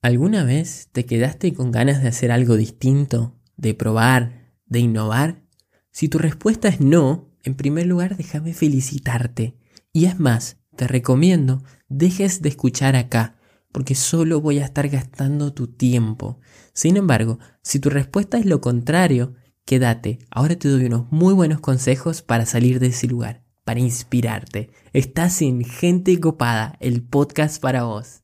¿Alguna vez te quedaste con ganas de hacer algo distinto, de probar, de innovar? Si tu respuesta es no, en primer lugar déjame felicitarte. Y es más, te recomiendo dejes de escuchar acá, porque solo voy a estar gastando tu tiempo. Sin embargo, si tu respuesta es lo contrario, quédate. Ahora te doy unos muy buenos consejos para salir de ese lugar, para inspirarte. Estás en Gente Copada, el podcast para vos.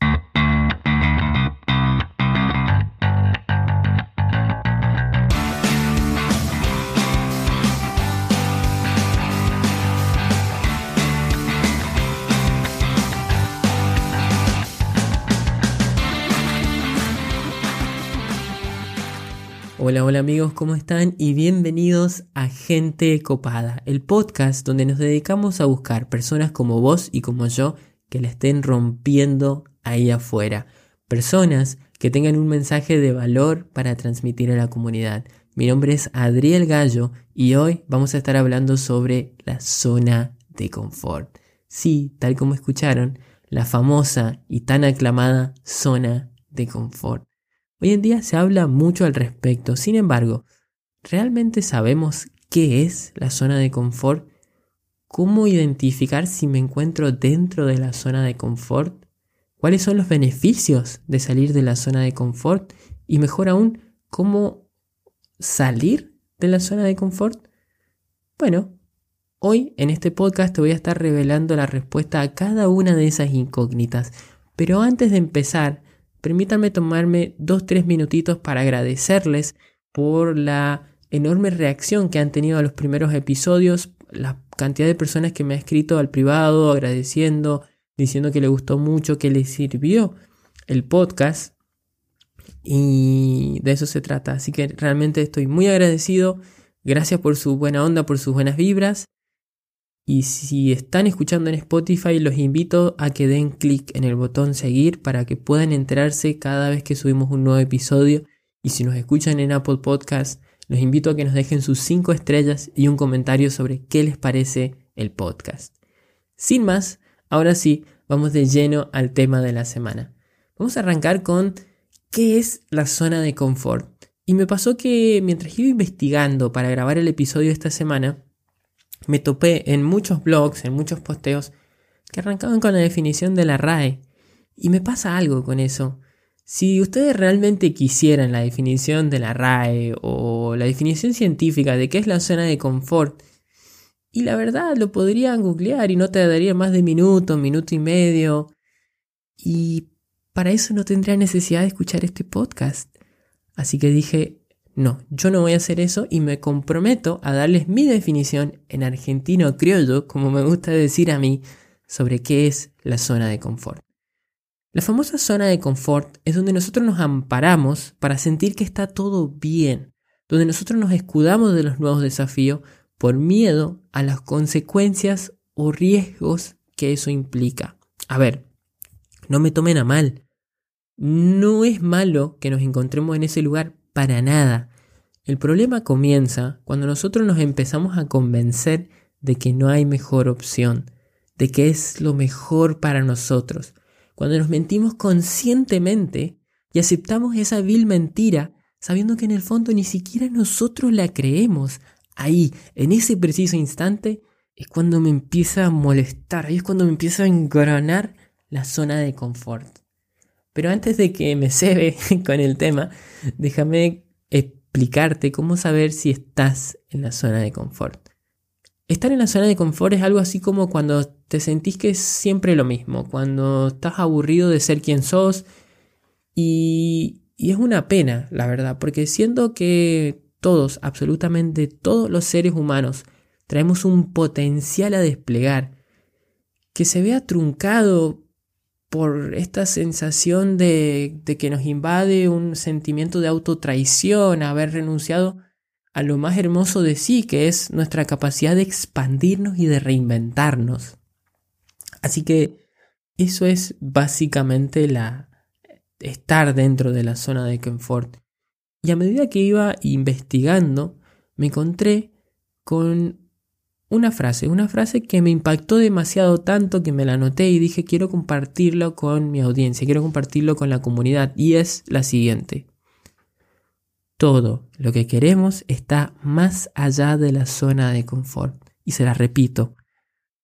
Hola, hola amigos, ¿cómo están? Y bienvenidos a Gente Copada, el podcast donde nos dedicamos a buscar personas como vos y como yo que la estén rompiendo ahí afuera. Personas que tengan un mensaje de valor para transmitir a la comunidad. Mi nombre es Adriel Gallo y hoy vamos a estar hablando sobre la zona de confort. Sí, tal como escucharon, la famosa y tan aclamada zona de confort. Hoy en día se habla mucho al respecto, sin embargo, ¿realmente sabemos qué es la zona de confort? ¿Cómo identificar si me encuentro dentro de la zona de confort? ¿Cuáles son los beneficios de salir de la zona de confort? Y mejor aún, ¿cómo salir de la zona de confort? Bueno, hoy en este podcast te voy a estar revelando la respuesta a cada una de esas incógnitas. Pero antes de empezar, permítanme tomarme dos, tres minutitos para agradecerles por la enorme reacción que han tenido a los primeros episodios, la cantidad de personas que me ha escrito al privado agradeciendo, diciendo que le gustó mucho, que le sirvió el podcast. Y de eso se trata. Así que realmente estoy muy agradecido. Gracias por su buena onda, por sus buenas vibras. Y si están escuchando en Spotify, los invito a que den clic en el botón seguir para que puedan enterarse cada vez que subimos un nuevo episodio. Y si nos escuchan en Apple Podcast, los invito a que nos dejen sus 5 estrellas y un comentario sobre qué les parece el podcast. Sin más, ahora sí, vamos de lleno al tema de la semana. Vamos a arrancar con qué es la zona de confort. Y me pasó que mientras iba investigando para grabar el episodio esta semana, me topé en muchos blogs, en muchos posteos, que arrancaban con la definición de la RAE. Y me pasa algo con eso. Si ustedes realmente quisieran la definición de la RAE o la definición científica de qué es la zona de confort, y la verdad lo podrían googlear y no te daría más de minuto, minuto y medio. Y para eso no tendría necesidad de escuchar este podcast. Así que dije, no, yo no voy a hacer eso y me comprometo a darles mi definición en argentino criollo, como me gusta decir a mí, sobre qué es la zona de confort. La famosa zona de confort es donde nosotros nos amparamos para sentir que está todo bien, donde nosotros nos escudamos de los nuevos desafíos por miedo a las consecuencias o riesgos que eso implica. A ver, no me tomen a mal. No es malo que nos encontremos en ese lugar para nada. El problema comienza cuando nosotros nos empezamos a convencer de que no hay mejor opción, de que es lo mejor para nosotros. Cuando nos mentimos conscientemente y aceptamos esa vil mentira sabiendo que en el fondo ni siquiera nosotros la creemos. Ahí, en ese preciso instante, es cuando me empieza a molestar, ahí es cuando me empieza a engranar la zona de confort. Pero antes de que me cebe con el tema, déjame explicarte cómo saber si estás en la zona de confort. Estar en la zona de confort es algo así como cuando te sentís que es siempre lo mismo, cuando estás aburrido de ser quien sos y, y es una pena, la verdad, porque siendo que todos, absolutamente todos los seres humanos, traemos un potencial a desplegar, que se vea truncado por esta sensación de, que nos invade un sentimiento de autotraición, haber renunciado a lo más hermoso de sí, que es nuestra capacidad de expandirnos y de reinventarnos. Así que eso es básicamente estar dentro de la zona de confort. Y a medida que iba investigando, me encontré con una frase, una frase que me impactó demasiado tanto que me la anoté y dije quiero compartirlo con mi audiencia, quiero compartirlo con la comunidad y es la siguiente. Todo lo que queremos está más allá de la zona de confort. Y se la repito,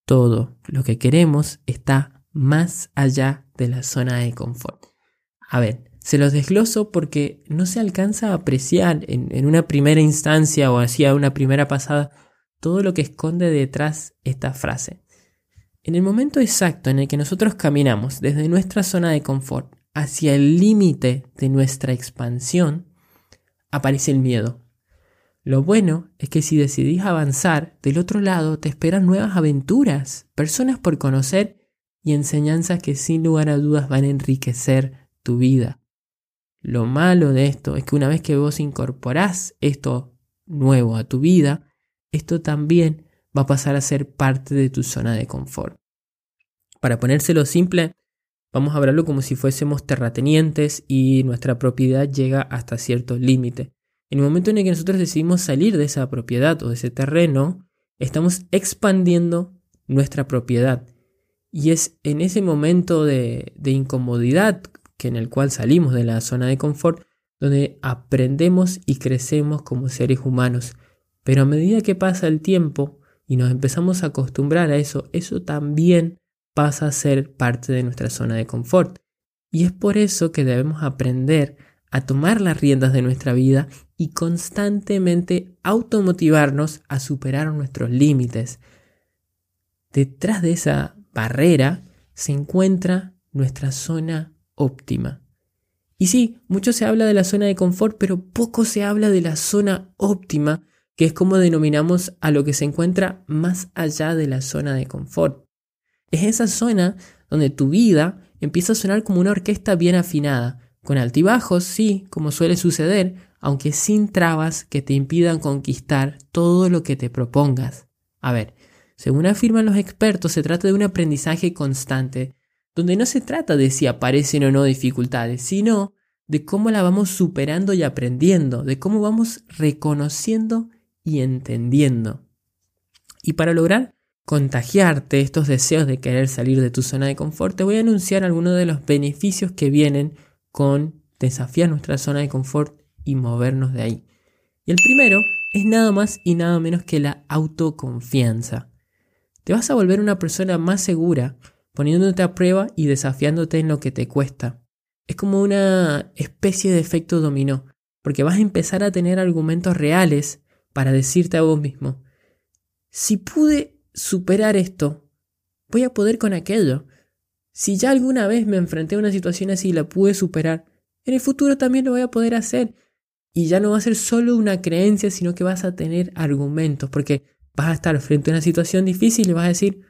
todo lo que queremos está más allá de la zona de confort. A ver, se los desgloso porque no se alcanza a apreciar en, una primera instancia o así a una primera pasada todo lo que esconde detrás esta frase. En el momento exacto en el que nosotros caminamos desde nuestra zona de confort hacia el límite de nuestra expansión, aparece el miedo. Lo bueno es que si decidís avanzar, del otro lado te esperan nuevas aventuras, personas por conocer y enseñanzas que sin lugar a dudas van a enriquecer tu vida. Lo malo de esto es que una vez que vos incorporás esto nuevo a tu vida, esto también va a pasar a ser parte de tu zona de confort. Para ponérselo simple, vamos a hablarlo como si fuésemos terratenientes y nuestra propiedad llega hasta cierto límite. En el momento en el que nosotros decidimos salir de esa propiedad o de ese terreno, estamos expandiendo nuestra propiedad. Y es en ese momento de, de incomodidad que en el cual salimos de la zona de confort donde aprendemos y crecemos como seres humanos. Pero a medida que pasa el tiempo y nos empezamos a acostumbrar a eso, eso también pasa a ser parte de nuestra zona de confort. Y es por eso que debemos aprender a tomar las riendas de nuestra vida y constantemente automotivarnos a superar nuestros límites. Detrás de esa barrera se encuentra nuestra zona óptima. Y sí, mucho se habla de la zona de confort, pero poco se habla de la zona óptima, que es como denominamos a lo que se encuentra más allá de la zona de confort. Es esa zona donde tu vida empieza a sonar como una orquesta bien afinada, con altibajos, sí, como suele suceder, aunque sin trabas que te impidan conquistar todo lo que te propongas. A ver, según afirman los expertos, se trata de un aprendizaje constante, donde no se trata de si aparecen o no dificultades, sino de cómo la vamos superando y aprendiendo, de cómo vamos reconociendo y entendiendo. Y para lograr contagiarte estos deseos de querer salir de tu zona de confort, te voy a anunciar algunos de los beneficios que vienen con desafiar nuestra zona de confort y movernos de ahí. Y el primero es nada más y nada menos que la autoconfianza. Te vas a volver una persona más segura, poniéndote a prueba y desafiándote en lo que te cuesta. Es como una especie de efecto dominó, porque vas a empezar a tener argumentos reales para decirte a vos mismo, si pude superar esto, voy a poder con aquello. Si ya alguna vez me enfrenté a una situación así y la pude superar, en el futuro también lo voy a poder hacer. Y ya no va a ser solo una creencia, sino que vas a tener argumentos, porque vas a estar frente a una situación difícil y vas a decir,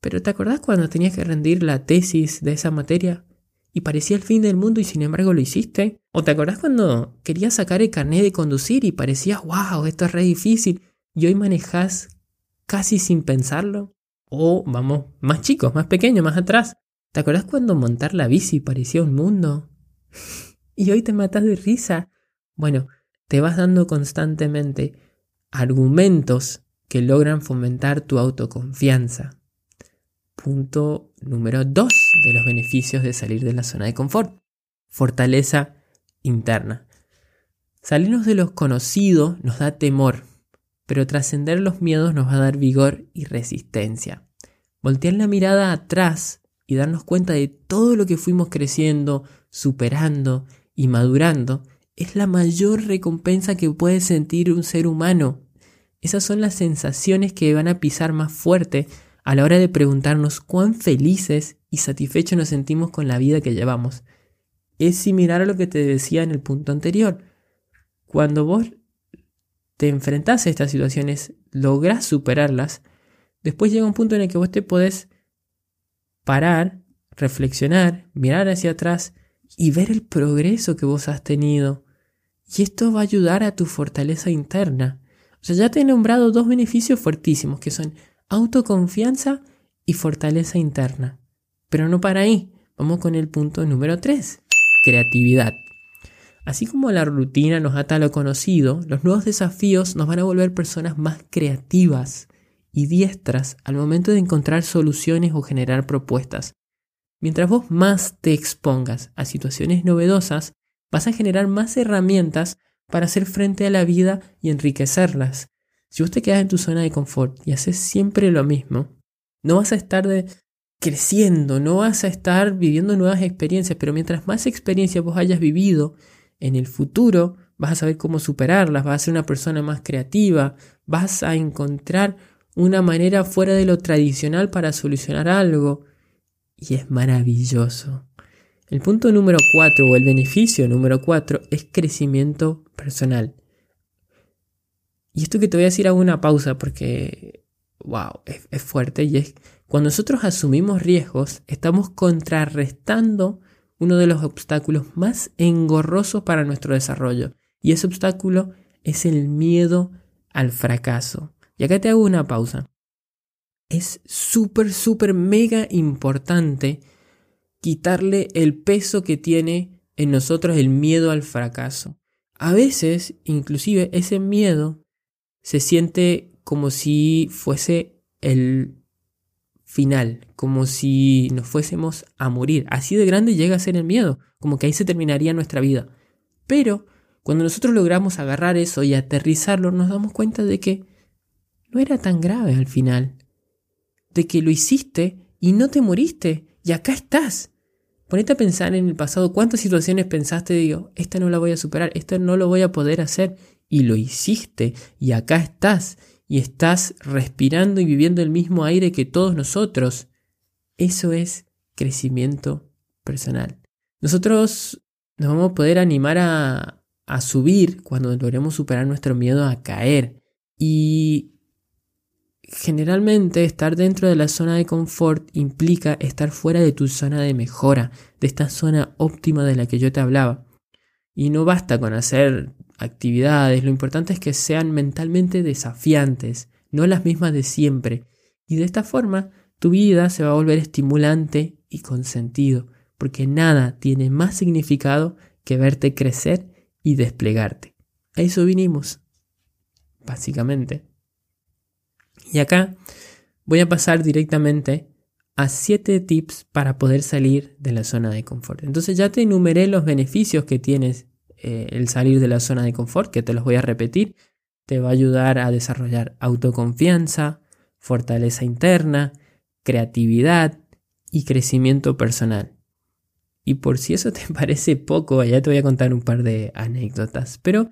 pero ¿te acordás cuando tenías que rendir la tesis de esa materia? Y parecía el fin del mundo y sin embargo lo hiciste. ¿O te acordás cuando querías sacar el carnet de conducir y parecías, wow, esto es re difícil? Y hoy manejas casi sin pensarlo. O vamos, más chicos, más pequeños, más atrás. ¿Te acordás cuando montar la bici parecía un mundo? y hoy te matas de risa. Bueno, te vas dando constantemente argumentos que logran fomentar tu autoconfianza. Punto número 2 de los beneficios de salir de la zona de confort. Fortaleza interna. Salirnos de lo conocido nos da temor, pero trascender los miedos nos va a dar vigor y resistencia. Voltear la mirada atrás y darnos cuenta de todo lo que fuimos creciendo, superando y madurando es la mayor recompensa que puede sentir un ser humano. Esas son las sensaciones que van a pisar más fuerte a la hora de preguntarnos cuán felices y satisfechos nos sentimos con la vida que llevamos. Es similar a lo que te decía en el punto anterior. Cuando vos te enfrentás a estas situaciones, lográs superarlas, después llega un punto en el que vos te podés parar, reflexionar, mirar hacia atrás y ver el progreso que vos has tenido. Y esto va a ayudar a tu fortaleza interna. O sea, ya te he nombrado dos beneficios fuertísimos que son autoconfianza y fortaleza interna. Pero no para ahí. Vamos con el punto número 3, creatividad. Así como la rutina nos ata a lo conocido, los nuevos desafíos nos van a volver personas más creativas y diestras al momento de encontrar soluciones o generar propuestas. Mientras vos más te expongas a situaciones novedosas, vas a generar más herramientas para hacer frente a la vida y enriquecerlas. Si vos te quedas en tu zona de confort y haces siempre lo mismo, no vas a estar creciendo, no vas a estar viviendo nuevas experiencias, pero mientras más experiencias vos hayas vivido, en el futuro vas a saber cómo superarlas, vas a ser una persona más creativa, vas a encontrar una manera fuera de lo tradicional para solucionar algo. Y es maravilloso. El punto número 4 o el beneficio número 4 es crecimiento personal. Y esto que te voy a decir hago una pausa porque, wow, es, fuerte y es cuando nosotros asumimos riesgos, estamos contrarrestando uno de los obstáculos más engorrosos para nuestro desarrollo. Y ese obstáculo es el miedo al fracaso. Y acá te hago una pausa. Es súper, súper, mega importante quitarle el peso que tiene en nosotros el miedo al fracaso. A veces, inclusive, ese miedo se siente como si fuese el final, como si nos fuésemos a morir. Así de grande llega a ser el miedo, como que ahí se terminaría nuestra vida. Pero cuando nosotros logramos agarrar eso y aterrizarlo, nos damos cuenta de que no era tan grave al final. De que lo hiciste y no te moriste. Y acá estás. Ponete a pensar en el pasado cuántas situaciones pensaste, digo, esta no la voy a superar, esta no lo voy a poder hacer. Y lo hiciste. Y acá estás. Y estás respirando y viviendo el mismo aire que todos nosotros. Eso es crecimiento personal. Nosotros nos vamos a poder animar a, a subir cuando logremos superar nuestro miedo a caer. Y generalmente estar dentro de la zona de confort implica estar fuera de tu zona de mejora, de esta zona óptima de la que yo te hablaba. Y no basta con hacer actividades, lo importante es que sean mentalmente desafiantes, no las mismas de siempre. Y de esta forma tu vida se va a volver estimulante y con sentido, porque nada tiene más significado que verte crecer y desplegarte. A eso vinimos, básicamente. Y acá voy a pasar directamente a 7 tips para poder salir de la zona de confort. Entonces ya te enumeré los beneficios que tienes eh, el salir de la zona de confort, que te los voy a repetir. Te va a ayudar a desarrollar autoconfianza, fortaleza interna, creatividad y crecimiento personal. Y por si eso te parece poco, ya te voy a contar un par de anécdotas. Pero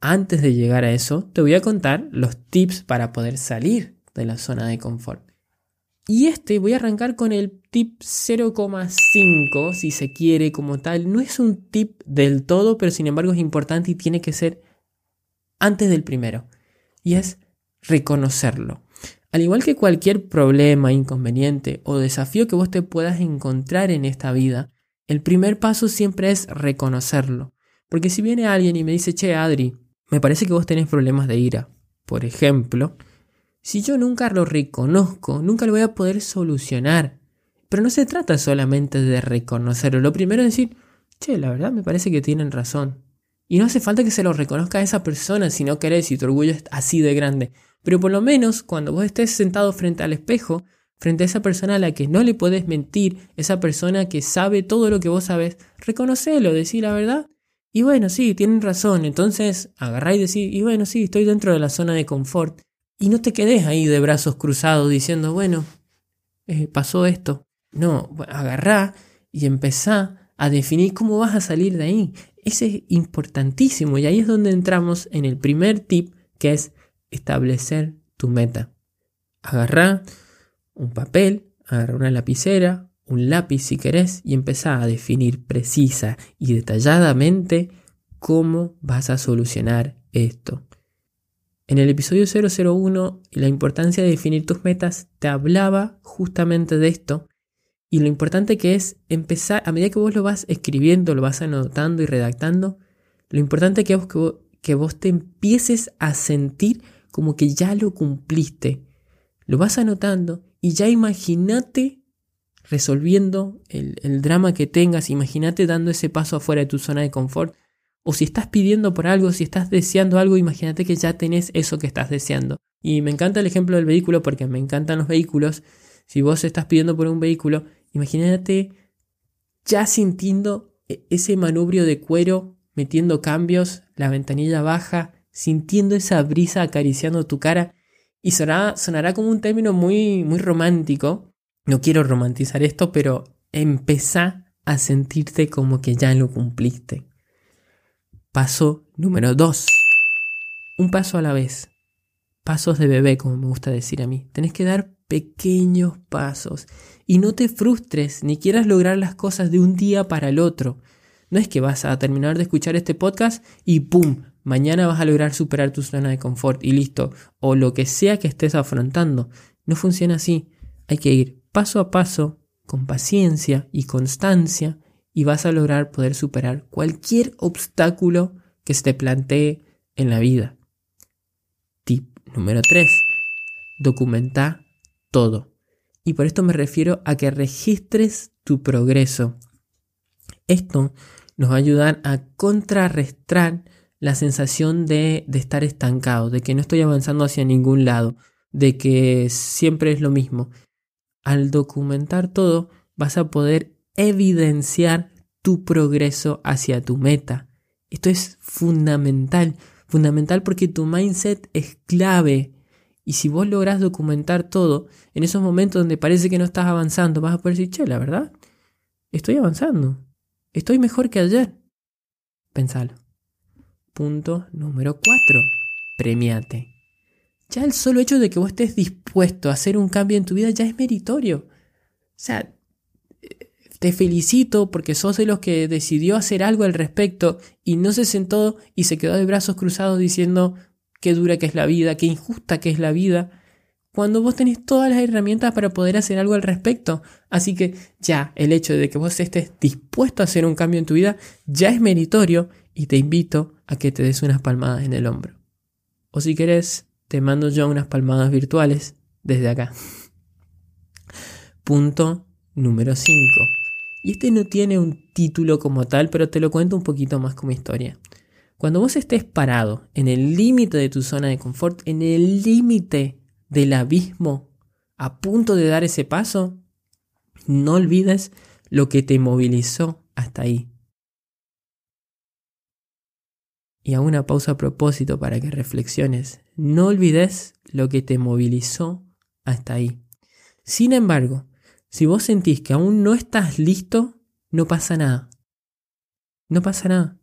antes de llegar a eso, te voy a contar los tips para poder salir de la zona de confort. Y este voy a arrancar con el tip 0,5, si se quiere como tal. No es un tip del todo, pero sin embargo es importante y tiene que ser antes del primero. Y es reconocerlo. Al igual que cualquier problema, inconveniente o desafío que vos te puedas encontrar en esta vida, el primer paso siempre es reconocerlo. Porque si viene alguien y me dice, che, Adri, me parece que vos tenés problemas de ira. Por ejemplo, si yo nunca lo reconozco, nunca lo voy a poder solucionar. Pero no se trata solamente de reconocerlo. Lo primero es decir, che, la verdad me parece que tienen razón. Y no hace falta que se lo reconozca a esa persona si no querés y tu orgullo es así de grande. Pero por lo menos cuando vos estés sentado frente al espejo, frente a esa persona a la que no le podés mentir, esa persona que sabe todo lo que vos sabés, reconocelo, decir la verdad y bueno, sí, tienen razón. Entonces agarrá y decís, y bueno, sí, estoy dentro de la zona de confort. Y no te quedes ahí de brazos cruzados diciendo, bueno, eh, pasó esto. No, agarrá y empezá a definir cómo vas a salir de ahí. Ese es importantísimo y ahí es donde entramos en el primer tip que es establecer tu meta. Agarrá un papel, agarrá una lapicera, un lápiz si querés y empezá a definir precisa y detalladamente cómo vas a solucionar esto. En el episodio 001, la importancia de definir tus metas, te hablaba justamente de esto y lo importante que es empezar, a medida que vos lo vas escribiendo, lo vas anotando y redactando, lo importante que es que que vos te empieces a sentir como que ya lo cumpliste. Lo vas anotando y ya imagínate resolviendo el, drama que tengas, imagínate dando ese paso afuera de tu zona de confort. O si estás pidiendo por algo, si estás deseando algo, imagínate que ya tenés eso que estás deseando. Y me encanta el ejemplo del vehículo porque me encantan los vehículos. Si vos estás pidiendo por un vehículo, imagínate ya sintiendo e-, ese manubrio de cuero, metiendo cambios, la ventanilla baja, sintiendo esa brisa acariciando tu cara. Y sonará, sonará como un término muy, muy romántico. No quiero romantizar esto, pero empezá a sentirte como que ya lo cumpliste. Paso número 2. Un paso a la vez. Pasos de bebé, como me gusta decir a mí. Tenés que dar pequeños pasos. Y no te frustres ni quieras lograr las cosas de un día para el otro. No es que vas a terminar de escuchar este podcast y ¡pum! Mañana vas a lograr superar tu zona de confort y listo. O lo que sea que estés afrontando. No funciona así. Hay que ir paso a paso, con paciencia y constancia, y vas a lograr poder superar cualquier obstáculo que se te plantee en la vida. Tip número 3. Documenta todo. Y por esto me refiero a que registres tu progreso. Esto nos va a ayudar a contrarrestar la sensación de, de, estar estancado, de que no estoy avanzando hacia ningún lado, de que siempre es lo mismo. Al documentar todo, vas a poder evidenciar tu progreso hacia tu meta. Esto es fundamental, fundamental porque tu mindset es clave y si vos lográs documentar todo, en esos momentos donde parece que no estás avanzando, vas a poder decir, che, la verdad, estoy avanzando. Estoy mejor que ayer. Pensalo. Punto número 4. Premiate. Ya el solo hecho de que vos estés dispuesto a hacer un cambio en tu vida ya es meritorio. O sea, te felicito porque sos de los que decidió hacer algo al respecto y no se sentó y se quedó de brazos cruzados diciendo, qué dura que es la vida, qué injusta que es la vida, cuando vos tenés todas las herramientas para poder hacer algo al respecto. Así que ya el hecho de que vos estés dispuesto a hacer un cambio en tu vida ya es meritorio y te invito a que te des unas palmadas en el hombro. O si querés, te mando yo unas palmadas virtuales desde acá. Punto número 5. Y este no tiene un título como tal, pero te lo cuento un poquito más como historia. Cuando vos estés parado en el límite de tu zona de confort, en el límite del abismo, a punto de dar ese paso, no olvides lo que te movilizó hasta ahí. Y a una pausa a propósito para que reflexiones. No olvides lo que te movilizó hasta ahí. Sin embargo, si vos sentís que aún no estás listo, no pasa nada. No pasa nada.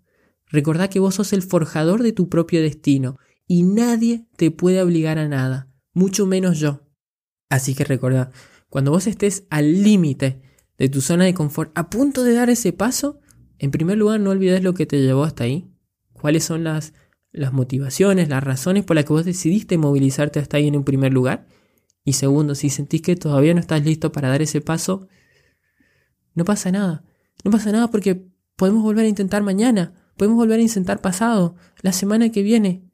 Recordá que vos sos el forjador de tu propio destino y nadie te puede obligar a nada, mucho menos yo. Así que recordá, cuando vos estés al límite de tu zona de confort, a punto de dar ese paso, en primer lugar no olvides lo que te llevó hasta ahí, cuáles son las, las motivaciones, las razones por las que vos decidiste movilizarte hasta ahí en un primer lugar. Y segundo, si sentís que todavía no estás listo para dar ese paso, no pasa nada. No pasa nada porque podemos volver a intentar mañana Podemos volver a intentar pasado, la semana que viene.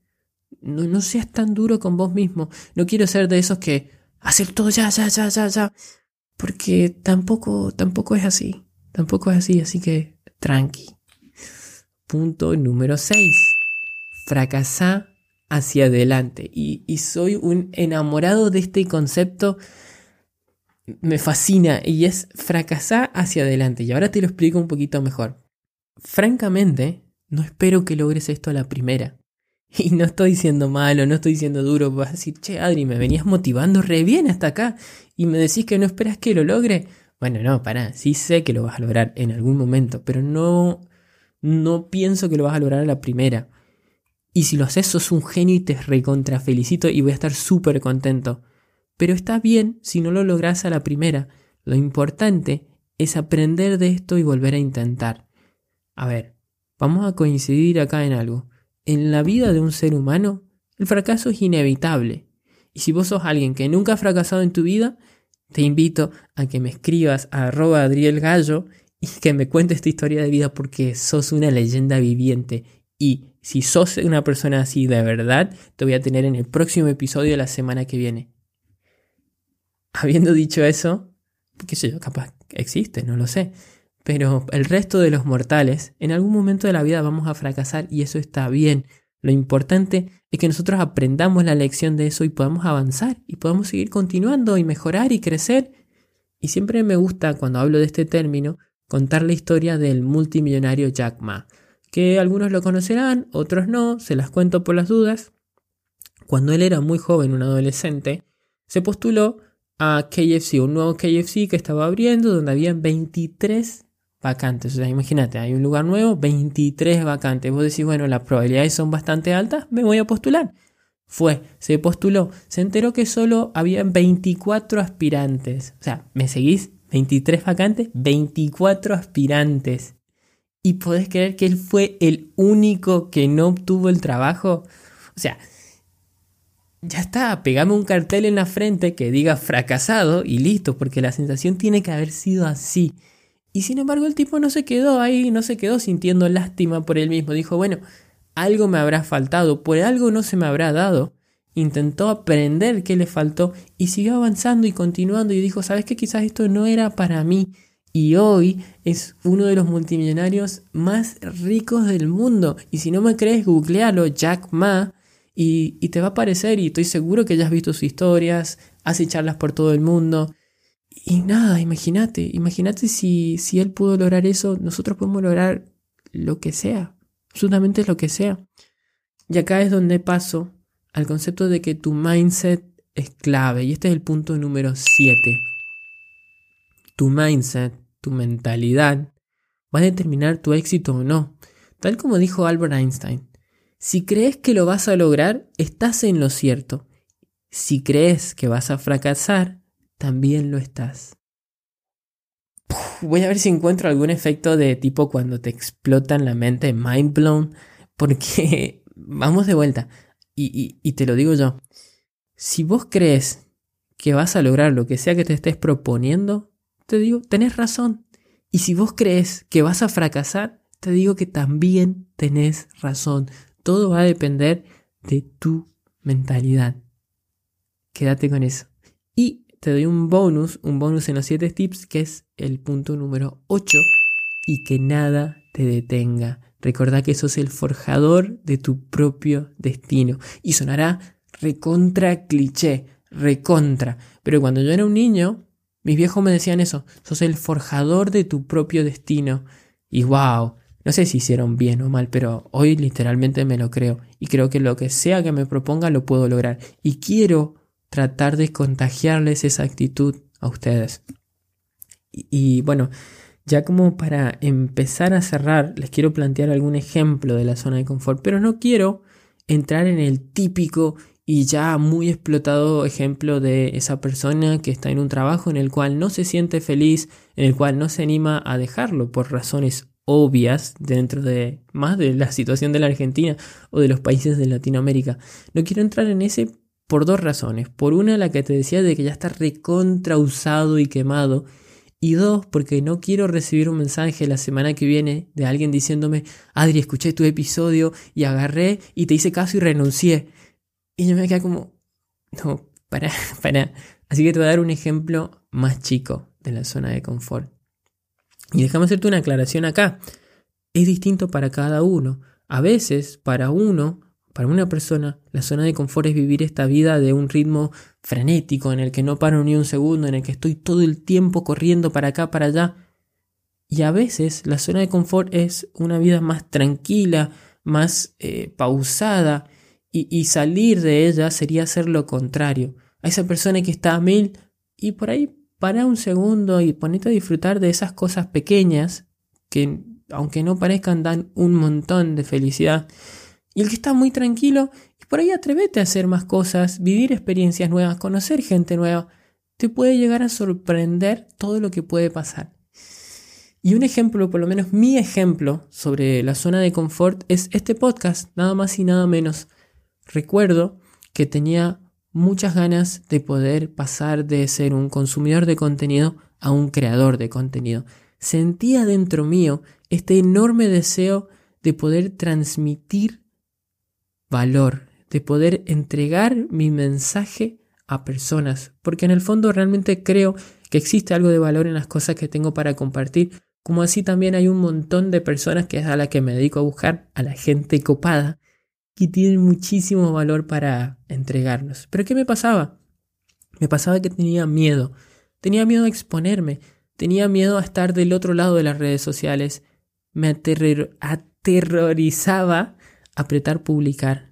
No, no seas tan duro con vos mismo. No quiero ser de esos que hacer todo ya, ya, ya, ya, ya. Porque tampoco, tampoco es así. Tampoco es así, así que tranqui. Punto número 6. Fracasar hacia adelante. Y, y soy un enamorado de este concepto. Me fascina y es fracasar hacia adelante. Y ahora te lo explico un poquito mejor. Francamente, no espero que logres esto a la primera. Y no estoy siendo malo, no estoy siendo duro. Vas a decir, che, Adri, me venías motivando re bien hasta acá. Y me decís que no esperas que lo logre. Bueno, no, para, sí sé que lo vas a lograr en algún momento, pero no, no pienso que lo vas a lograr a la primera. Y si lo haces, sos un genio y te recontra felicito y voy a estar súper contento. Pero está bien si no lo logras a la primera. Lo importante es aprender de esto y volver a intentar. A ver, vamos a coincidir acá en algo. En la vida de un ser humano, el fracaso es inevitable. Y si vos sos alguien que nunca ha fracasado en tu vida, te invito a que me escribas a arroba Adriel Gallo y que me cuentes tu historia de vida porque sos una leyenda viviente. Y si sos una persona así de verdad, te voy a tener en el próximo episodio de la semana que viene. Habiendo dicho eso, qué sé yo, capaz existe, no lo sé. Pero el resto de los mortales, en algún momento de la vida vamos a fracasar y eso está bien. Lo importante es que nosotros aprendamos la lección de eso y podamos avanzar y podamos seguir continuando y mejorar y crecer. Y siempre me gusta cuando hablo de este término contar la historia del multimillonario Jack Ma, que algunos lo conocerán, otros no, se las cuento por las dudas. Cuando él era muy joven, un adolescente, se postuló a KFC, un nuevo KFC que estaba abriendo donde había 23 vacantes. O sea, imagínate, hay un lugar nuevo, 23 vacantes. Vos decís, bueno, las probabilidades son bastante altas, me voy a postular. Fue, se postuló, se enteró que solo había 24 aspirantes. O sea, ¿me seguís? 23 vacantes, 24 aspirantes. ¿Y podés creer que él fue el único que no obtuvo el trabajo? O sea, ya está, pegame un cartel en la frente que diga fracasado y listo, porque la sensación tiene que haber sido así. Y sin embargo el tipo no se quedó ahí, no se quedó sintiendo lástima por él mismo. Dijo, bueno, algo me habrá faltado, por algo no se me habrá dado. Intentó aprender qué le faltó y siguió avanzando y continuando y dijo, ¿sabes qué? Quizás esto no era para mí. Y hoy es uno de los multimillonarios más ricos del mundo. Y si no me crees, googlealo, Jack Ma, y, y te va a aparecer y estoy seguro que ya has visto sus historias, hace charlas por todo el mundo. Y nada, imagínate, imagínate si, si él pudo lograr eso, nosotros podemos lograr lo que sea, absolutamente lo que sea. Y acá es donde paso al concepto de que tu mindset es clave. Y este es el punto número 7. Tu mindset, tu mentalidad, va a determinar tu éxito o no. Tal como dijo Albert Einstein, si crees que lo vas a lograr, estás en lo cierto. Si crees que vas a fracasar, también lo estás. Voy a ver si encuentro algún efecto de tipo cuando te explotan la mente, mind blown, porque vamos de vuelta. Y, y te lo digo yo, si vos crees que vas a lograr lo que sea que te estés proponiendo, te digo, tenés razón. Y si vos crees que vas a fracasar, te digo que también tenés razón. Todo va a depender de tu mentalidad. Quédate con eso. Y te doy un bonus, un bonus en los 7 tips, que es el punto número 8, y que nada te detenga. Recordá que sos el forjador de tu propio destino. Y sonará recontra cliché, recontra. Pero cuando yo era un niño, mis viejos me decían eso, sos el forjador de tu propio destino. Y wow, no sé si hicieron bien o mal, pero hoy literalmente me lo creo. Y creo que lo que sea que me proponga lo puedo lograr. Y quiero tratar de contagiarles esa actitud a ustedes. Y, bueno, ya como para empezar a cerrar, les quiero plantear algún ejemplo de la zona de confort, pero no quiero entrar en el típico y ya muy explotado ejemplo de esa persona que está en un trabajo en el cual no se siente feliz, en el cual no se anima a dejarlo por razones obvias dentro de más de la situación de la Argentina o de los países de Latinoamérica. No quiero entrar en ese por dos razones. Por una, la que te decía de que ya está recontra usado y quemado. Y dos, porque no quiero recibir un mensaje la semana que viene de alguien diciéndome, Adri, escuché tu episodio y agarré y te hice caso y renuncié. Y yo me quedé como, no, para, para. Así que te voy a dar un ejemplo más chico de la zona de confort. Y déjame hacerte una aclaración acá. Es distinto para cada uno. A veces, para uno, para una persona, la zona de confort es vivir esta vida de un ritmo frenético en el que no paro ni un segundo, en el que estoy todo el tiempo corriendo para acá, para allá. Y a veces la zona de confort es una vida más tranquila, más eh, pausada, y, salir de ella sería hacer lo contrario. A esa persona que está a mil y por ahí para un segundo y ponete a disfrutar de esas cosas pequeñas que, aunque no parezcan, dan un montón de felicidad. Y el que está muy tranquilo, y por ahí atrévete a hacer más cosas, vivir experiencias nuevas, conocer gente nueva, te puede llegar a sorprender todo lo que puede pasar. Y un ejemplo, por lo menos mi ejemplo sobre la zona de confort es este podcast, nada más y nada menos. Recuerdo que tenía muchas ganas de poder pasar de ser un consumidor de contenido a un creador de contenido. Sentía dentro mío este enorme deseo de poder transmitir valor, de poder entregar mi mensaje a personas, porque en el fondo realmente creo que existe algo de valor en las cosas que tengo para compartir, como así también hay un montón de personas que es a la que me dedico a buscar, a la gente copada, que tienen muchísimo valor para entregarnos. Pero ¿qué me pasaba? Me pasaba que tenía miedo. Tenía miedo a exponerme. Tenía miedo a estar del otro lado de las redes sociales. Me aterrorizaba apretar publicar.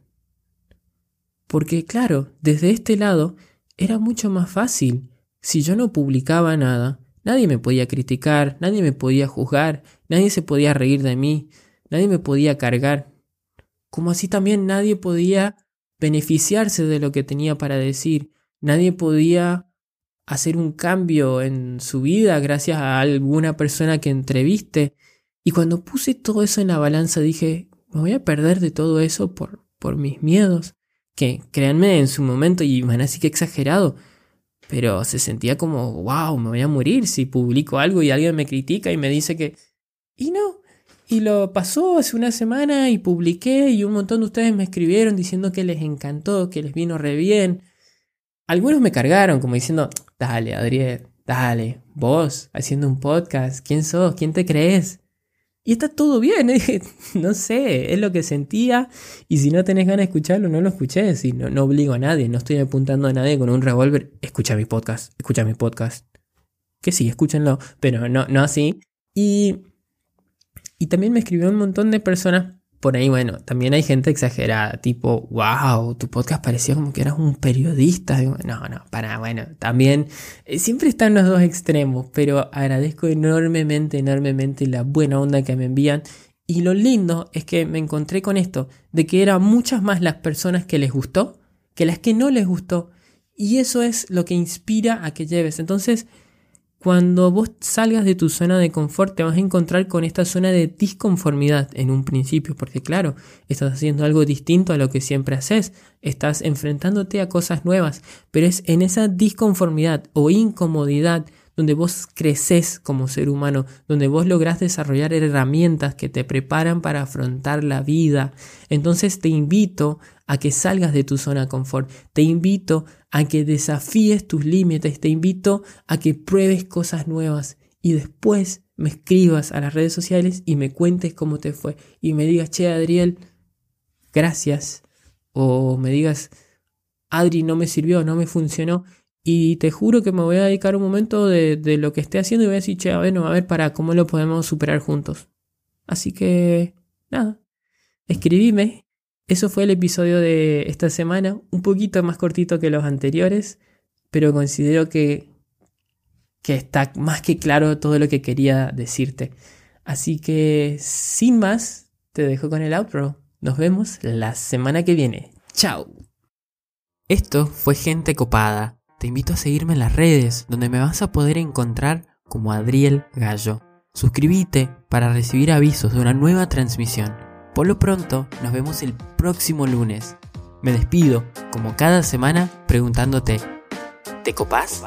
Porque claro, desde este lado era mucho más fácil. Si yo no publicaba nada, nadie me podía criticar, nadie me podía juzgar, nadie se podía reír de mí, nadie me podía cargar. Como así también nadie podía beneficiarse de lo que tenía para decir, nadie podía hacer un cambio en su vida gracias a alguna persona que entreviste. Y cuando puse todo eso en la balanza dije, me voy a perder de todo eso por, por mis miedos que créanme en su momento, y van así que exagerado, pero se sentía como, wow, me voy a morir si publico algo y alguien me critica y me dice que... Y no, y lo pasó hace una semana y publiqué y un montón de ustedes me escribieron diciendo que les encantó, que les vino re bien. Algunos me cargaron como diciendo, dale, Adriel, dale, vos haciendo un podcast, ¿quién sos? ¿Quién te crees? Y está todo bien, no sé, es lo que sentía. Y si no tenés ganas de escucharlo, no lo escuché. Si no, no obligo a nadie, no estoy apuntando a nadie con un revólver. Escucha mi podcast, escucha mi podcast. Que sí, escúchenlo, pero no, no así. Y, y también me escribió un montón de personas por ahí, bueno, también hay gente exagerada, tipo, wow, tu podcast parecía como que eras un periodista. no, no, para, bueno, también eh, siempre están los dos extremos, pero agradezco enormemente, enormemente la buena onda que me envían. Y lo lindo es que me encontré con esto, de que eran muchas más las personas que les gustó que las que no les gustó. Y eso es lo que inspira a que lleves. Entonces, cuando vos salgas de tu zona de confort te vas a encontrar con esta zona de disconformidad en un principio, porque claro, estás haciendo algo distinto a lo que siempre haces, estás enfrentándote a cosas nuevas, pero es en esa disconformidad o incomodidad donde vos creces como ser humano, donde vos lográs desarrollar herramientas que te preparan para afrontar la vida. Entonces te invito a que salgas de tu zona de confort, te invito a que desafíes tus límites, te invito a que pruebes cosas nuevas y después me escribas a las redes sociales y me cuentes cómo te fue y me digas, che Adriel, gracias, o me digas, Adri, no me sirvió, no me funcionó y te juro que me voy a dedicar un momento de, lo que esté haciendo y voy a decir, che, a ver, no, a ver, para cómo lo podemos superar juntos. Así que, nada, escribime. Eso fue el episodio de esta semana, un poquito más cortito que los anteriores, pero considero que, que está más que claro todo lo que quería decirte. Así que, sin más, te dejo con el outro. Nos vemos la semana que viene. Chao. Esto fue Gente Copada te invito a seguirme en las redes, donde me vas a poder encontrar como Adriel Gallo. Suscríbete para recibir avisos de una nueva transmisión. Por lo pronto, nos vemos el próximo lunes. Me despido, como cada semana, preguntándote, ¿te copás?